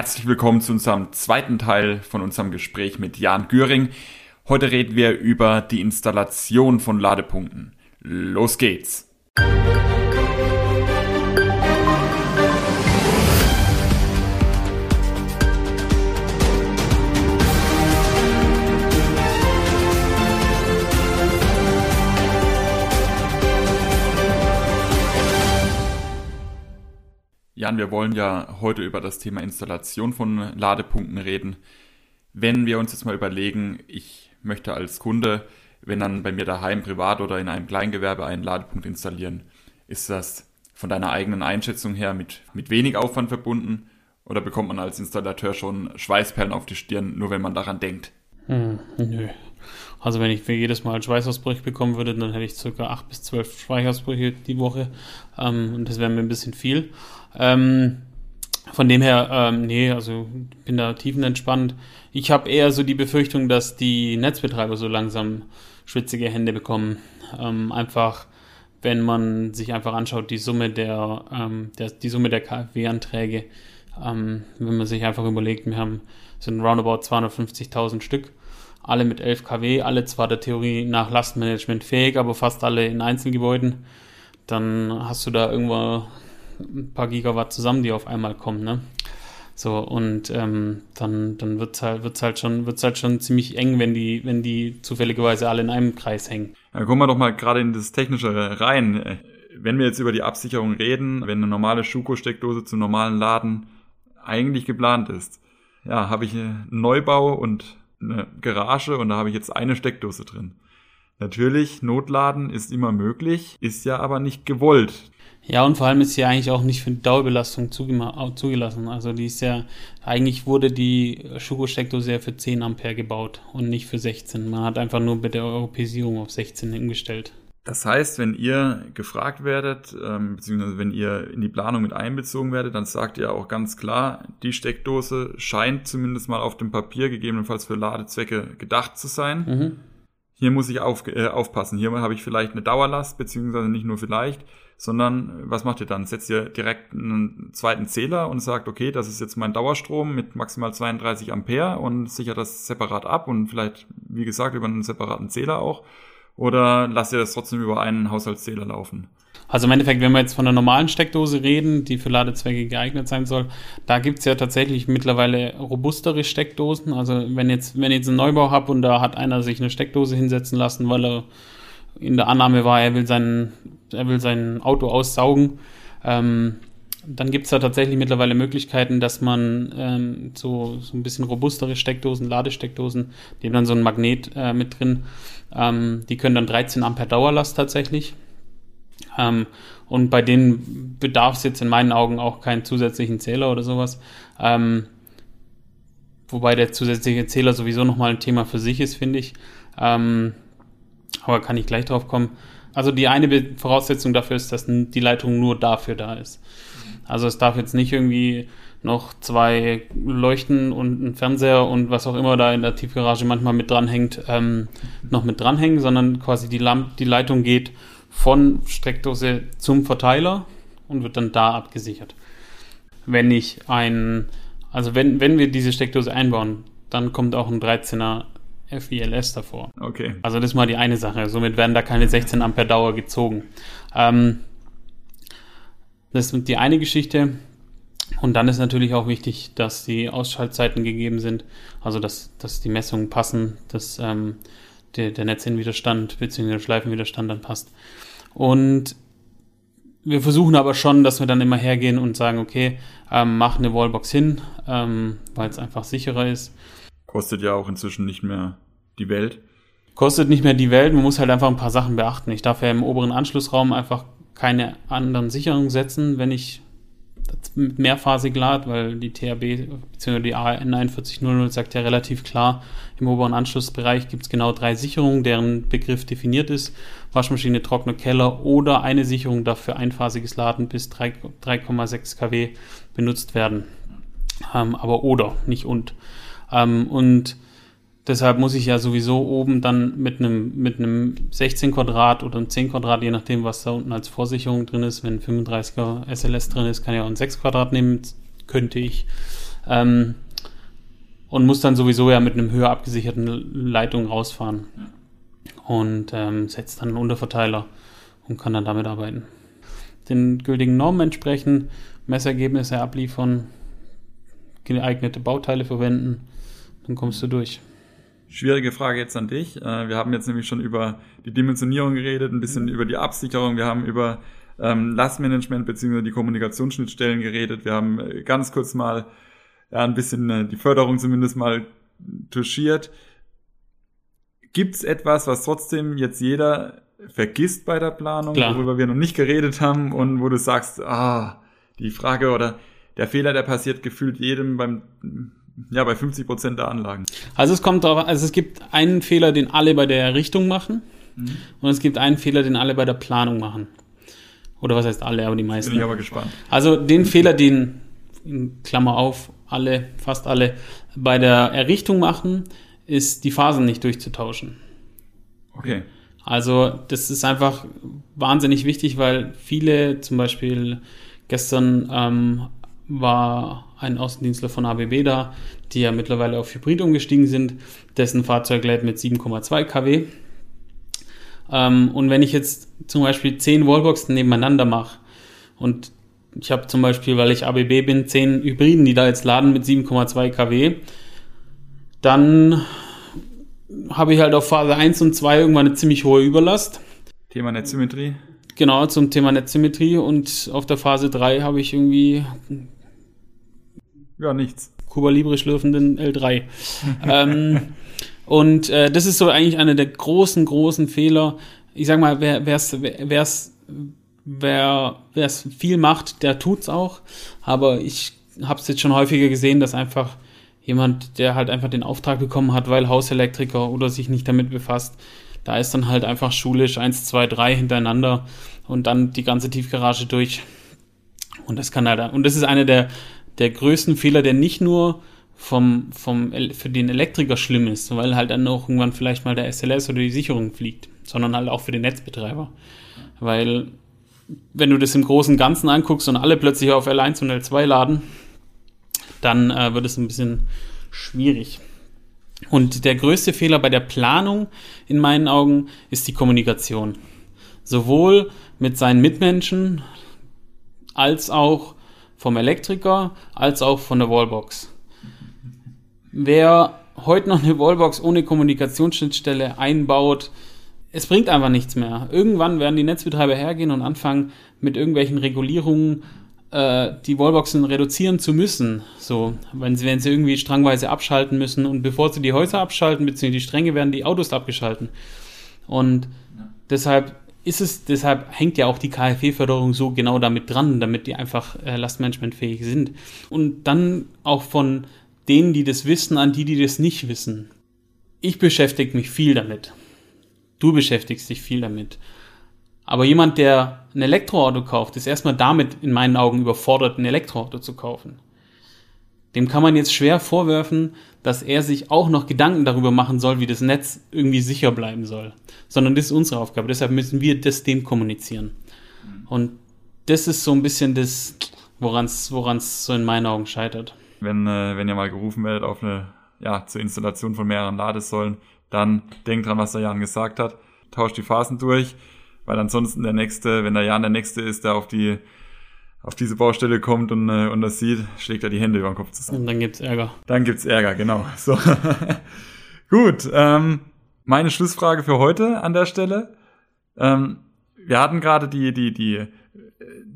Herzlich willkommen zu unserem zweiten Teil von unserem Gespräch mit Jan Göring. Heute reden wir über die Installation von Ladepunkten. Los geht's! Jan, wir wollen ja heute über das Thema Installation von Ladepunkten reden. Wenn wir uns jetzt mal überlegen, ich möchte als Kunde, wenn dann bei mir daheim privat oder in einem Kleingewerbe einen Ladepunkt installieren, ist das von deiner eigenen Einschätzung her mit, mit wenig Aufwand verbunden oder bekommt man als Installateur schon Schweißperlen auf die Stirn, nur wenn man daran denkt? Hm, nö. Also wenn ich für jedes Mal einen Schweißausbruch bekommen würde, dann hätte ich circa acht bis zwölf Schweißausbrüche die Woche. Ähm, und das wäre mir ein bisschen viel. Ähm, von dem her, ähm, nee, also bin da tiefenentspannt. Ich habe eher so die Befürchtung, dass die Netzbetreiber so langsam schwitzige Hände bekommen. Ähm, einfach, wenn man sich einfach anschaut, die Summe der, ähm, der die Summe der KfW-Anträge, ähm, wenn man sich einfach überlegt, wir haben sind roundabout 250.000 Stück, alle mit 11 kW, alle zwar der Theorie nach Lastmanagement fähig, aber fast alle in Einzelgebäuden, dann hast du da irgendwo ein paar Gigawatt zusammen, die auf einmal kommen, ne? So, und ähm, dann, dann wird es halt, wird's halt, schon, wird's halt schon ziemlich eng, wenn die, wenn die zufälligerweise alle in einem Kreis hängen. Dann kommen wir doch mal gerade in das Technische rein. Wenn wir jetzt über die Absicherung reden, wenn eine normale Schuko-Steckdose zum normalen Laden eigentlich geplant ist, ja, habe ich einen Neubau und eine Garage und da habe ich jetzt eine Steckdose drin. Natürlich, Notladen ist immer möglich, ist ja aber nicht gewollt. Ja, und vor allem ist sie eigentlich auch nicht für Dauerbelastung zugelassen. Also die ist ja, eigentlich wurde die Schuko-Steckdose ja für 10 Ampere gebaut und nicht für 16. Man hat einfach nur mit der Europäisierung auf 16 umgestellt. Das heißt, wenn ihr gefragt werdet, ähm, beziehungsweise wenn ihr in die Planung mit einbezogen werdet, dann sagt ihr auch ganz klar, die Steckdose scheint zumindest mal auf dem Papier gegebenenfalls für Ladezwecke gedacht zu sein. Mhm. Hier muss ich auf, äh, aufpassen. Hier habe ich vielleicht eine Dauerlast, beziehungsweise nicht nur vielleicht, sondern was macht ihr dann? Setzt ihr direkt einen zweiten Zähler und sagt, okay, das ist jetzt mein Dauerstrom mit maximal 32 Ampere und sichert das separat ab und vielleicht, wie gesagt, über einen separaten Zähler auch. Oder lasst ihr das trotzdem über einen Haushaltszähler laufen? Also im Endeffekt, wenn wir jetzt von einer normalen Steckdose reden, die für Ladezwecke geeignet sein soll, da gibt es ja tatsächlich mittlerweile robustere Steckdosen. Also wenn jetzt, wenn ich jetzt einen Neubau habe und da hat einer sich eine Steckdose hinsetzen lassen, weil er in der Annahme war, er will sein, er will sein Auto aussaugen, ähm, dann gibt es da tatsächlich mittlerweile Möglichkeiten, dass man ähm, so, so ein bisschen robustere Steckdosen, Ladesteckdosen, die haben dann so ein Magnet äh, mit drin, ähm, die können dann 13 Ampere Dauerlast tatsächlich. Ähm, und bei denen bedarf es jetzt in meinen Augen auch keinen zusätzlichen Zähler oder sowas. Ähm, wobei der zusätzliche Zähler sowieso nochmal ein Thema für sich ist, finde ich. Ähm, aber kann ich gleich drauf kommen. Also die eine Voraussetzung dafür ist, dass die Leitung nur dafür da ist. Also es darf jetzt nicht irgendwie noch zwei Leuchten und ein Fernseher und was auch immer da in der Tiefgarage manchmal mit dranhängt, ähm, noch mit dranhängen, sondern quasi die, Lamp die Leitung geht von Steckdose zum Verteiler und wird dann da abgesichert. Wenn ich ein, also wenn, wenn wir diese Steckdose einbauen, dann kommt auch ein 13er FILS davor. Okay. Also das ist mal die eine Sache. Somit werden da keine 16 Ampere Dauer gezogen. Ähm, das ist die eine Geschichte. Und dann ist natürlich auch wichtig, dass die Ausschaltzeiten gegeben sind, also dass, dass die Messungen passen, dass ähm, der, der Netzwiderstand bzw. der Schleifenwiderstand dann passt. Und wir versuchen aber schon, dass wir dann immer hergehen und sagen, okay, ähm, mach eine Wallbox hin, ähm, weil es einfach sicherer ist. Kostet ja auch inzwischen nicht mehr die Welt. Kostet nicht mehr die Welt, man muss halt einfach ein paar Sachen beachten. Ich darf ja im oberen Anschlussraum einfach keine anderen Sicherungen setzen, wenn ich mit mehrphasig lad, weil die THB bzw. die AN 4100 sagt ja relativ klar, im oberen Anschlussbereich gibt es genau drei Sicherungen, deren Begriff definiert ist. Waschmaschine, Trockner, Keller oder eine Sicherung darf für einphasiges Laden bis 3,6 kW benutzt werden. Ähm, aber oder, nicht und. Ähm, und Deshalb muss ich ja sowieso oben dann mit einem, mit einem 16 Quadrat oder einem 10 Quadrat, je nachdem, was da unten als Vorsicherung drin ist, wenn 35er SLS drin ist, kann ich auch ein 6 Quadrat nehmen, könnte ich. Ähm, und muss dann sowieso ja mit einem höher abgesicherten Leitung rausfahren. Und ähm, setzt dann einen Unterverteiler und kann dann damit arbeiten. Den gültigen Normen entsprechen, Messergebnisse abliefern, geeignete Bauteile verwenden, dann kommst du durch. Schwierige Frage jetzt an dich. Äh, wir haben jetzt nämlich schon über die Dimensionierung geredet, ein bisschen über die Absicherung, wir haben über ähm, Lastmanagement bzw. die Kommunikationsschnittstellen geredet, wir haben äh, ganz kurz mal ja, ein bisschen äh, die Förderung zumindest mal touchiert. Gibt es etwas, was trotzdem jetzt jeder vergisst bei der Planung, Klar. worüber wir noch nicht geredet haben und wo du sagst, ah, die Frage oder der Fehler, der passiert gefühlt jedem beim ja, bei 50 Prozent der Anlagen. Also es kommt darauf, also es gibt einen Fehler, den alle bei der Errichtung machen mhm. und es gibt einen Fehler, den alle bei der Planung machen. Oder was heißt alle, aber die meisten. Bin ich aber gespannt. Also den Fehler, den, in Klammer auf, alle, fast alle bei der Errichtung machen, ist die Phasen nicht durchzutauschen. Okay. Also das ist einfach wahnsinnig wichtig, weil viele, zum Beispiel gestern ähm, war ein Außendienstler von ABB da, die ja mittlerweile auf Hybrid umgestiegen sind, dessen Fahrzeug lädt mit 7,2 kW. Ähm, und wenn ich jetzt zum Beispiel 10 Wallboxen nebeneinander mache und ich habe zum Beispiel, weil ich ABB bin, 10 Hybriden, die da jetzt laden mit 7,2 kW, dann habe ich halt auf Phase 1 und 2 irgendwann eine ziemlich hohe Überlast. Thema Netzsymmetrie. Genau, zum Thema Netzsymmetrie und auf der Phase 3 habe ich irgendwie ja, nichts. Kuba Libre schlürfenden L3. ähm, und äh, das ist so eigentlich einer der großen, großen Fehler. Ich sag mal, wer wer's, wer's, wer wer's viel macht, der tut's auch. Aber ich habe es jetzt schon häufiger gesehen, dass einfach jemand, der halt einfach den Auftrag bekommen hat, weil Hauselektriker oder sich nicht damit befasst, da ist dann halt einfach schulisch 1, 2, 3 hintereinander und dann die ganze Tiefgarage durch. Und das kann halt, und das ist einer der, der größten Fehler, der nicht nur vom, vom, für den Elektriker schlimm ist, weil halt dann auch irgendwann vielleicht mal der SLS oder die Sicherung fliegt, sondern halt auch für den Netzbetreiber. Weil, wenn du das im großen Ganzen anguckst und alle plötzlich auf L1 und L2 laden, dann äh, wird es ein bisschen schwierig. Und der größte Fehler bei der Planung in meinen Augen ist die Kommunikation. Sowohl mit seinen Mitmenschen als auch vom Elektriker als auch von der Wallbox. Wer heute noch eine Wallbox ohne Kommunikationsschnittstelle einbaut, es bringt einfach nichts mehr. Irgendwann werden die Netzbetreiber hergehen und anfangen, mit irgendwelchen Regulierungen äh, die Wallboxen reduzieren zu müssen. So, wenn sie, wenn sie irgendwie strangweise abschalten müssen und bevor sie die Häuser abschalten, beziehungsweise die Stränge werden die Autos abgeschalten. Und ja. deshalb ist es, deshalb hängt ja auch die KfW-Förderung so genau damit dran, damit die einfach äh, lastmanagementfähig sind. Und dann auch von denen, die das wissen, an die, die das nicht wissen. Ich beschäftige mich viel damit. Du beschäftigst dich viel damit. Aber jemand, der ein Elektroauto kauft, ist erstmal damit in meinen Augen überfordert, ein Elektroauto zu kaufen. Dem kann man jetzt schwer vorwerfen, dass er sich auch noch Gedanken darüber machen soll, wie das Netz irgendwie sicher bleiben soll. Sondern das ist unsere Aufgabe. Deshalb müssen wir das dem kommunizieren. Und das ist so ein bisschen das, woran es so in meinen Augen scheitert. Wenn, äh, wenn ihr mal gerufen werdet auf eine, ja, zur Installation von mehreren Ladesäulen, dann denkt dran, was der Jan gesagt hat. Tauscht die Phasen durch, weil ansonsten der nächste, wenn der Jan der nächste ist, der auf die auf diese Baustelle kommt und, äh, und das sieht, schlägt er die Hände über den Kopf zusammen. Und dann gibt's Ärger. Dann gibt's Ärger, genau. So. Gut, ähm, meine Schlussfrage für heute an der Stelle. Ähm, wir hatten gerade die, die, die äh,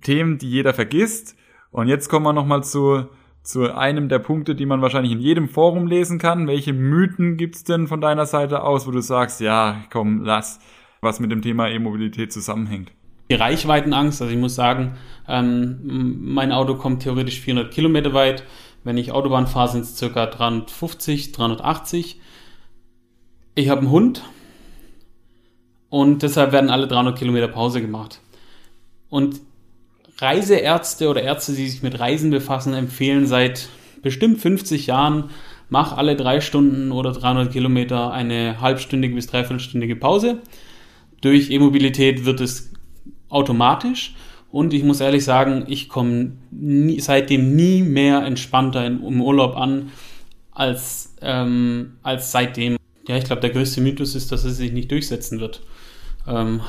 Themen, die jeder vergisst. Und jetzt kommen wir nochmal zu, zu einem der Punkte, die man wahrscheinlich in jedem Forum lesen kann. Welche Mythen gibt's denn von deiner Seite aus, wo du sagst, ja, komm, lass, was mit dem Thema E-Mobilität zusammenhängt? Die Reichweitenangst. Also ich muss sagen, ähm, mein Auto kommt theoretisch 400 Kilometer weit. Wenn ich Autobahn fahre, sind es circa 350, 380. Ich habe einen Hund und deshalb werden alle 300 Kilometer Pause gemacht. Und Reiseärzte oder Ärzte, die sich mit Reisen befassen, empfehlen seit bestimmt 50 Jahren, mach alle drei Stunden oder 300 Kilometer eine halbstündige bis dreiviertelstündige Pause. Durch E-Mobilität wird es automatisch Und ich muss ehrlich sagen, ich komme seitdem nie mehr entspannter in, im Urlaub an als, ähm, als seitdem. Ja, ich glaube, der größte Mythos ist, dass es sich nicht durchsetzen wird. Ähm,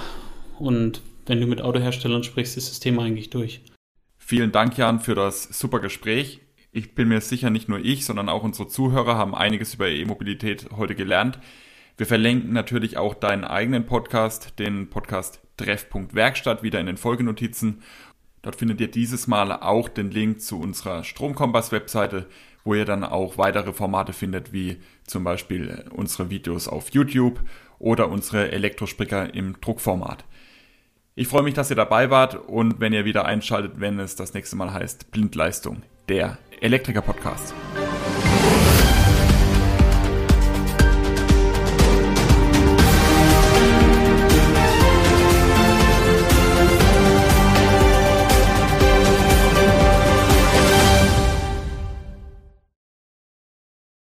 und wenn du mit Autoherstellern sprichst, ist das Thema eigentlich durch. Vielen Dank, Jan, für das super Gespräch. Ich bin mir sicher, nicht nur ich, sondern auch unsere Zuhörer haben einiges über E-Mobilität heute gelernt. Wir verlinken natürlich auch deinen eigenen Podcast, den Podcast Treffpunkt Wieder in den Folgenotizen. Dort findet ihr dieses Mal auch den Link zu unserer Stromkompass-Webseite, wo ihr dann auch weitere Formate findet, wie zum Beispiel unsere Videos auf YouTube oder unsere Elektrospricker im Druckformat. Ich freue mich, dass ihr dabei wart und wenn ihr wieder einschaltet, wenn es das nächste Mal heißt Blindleistung, der Elektriker-Podcast.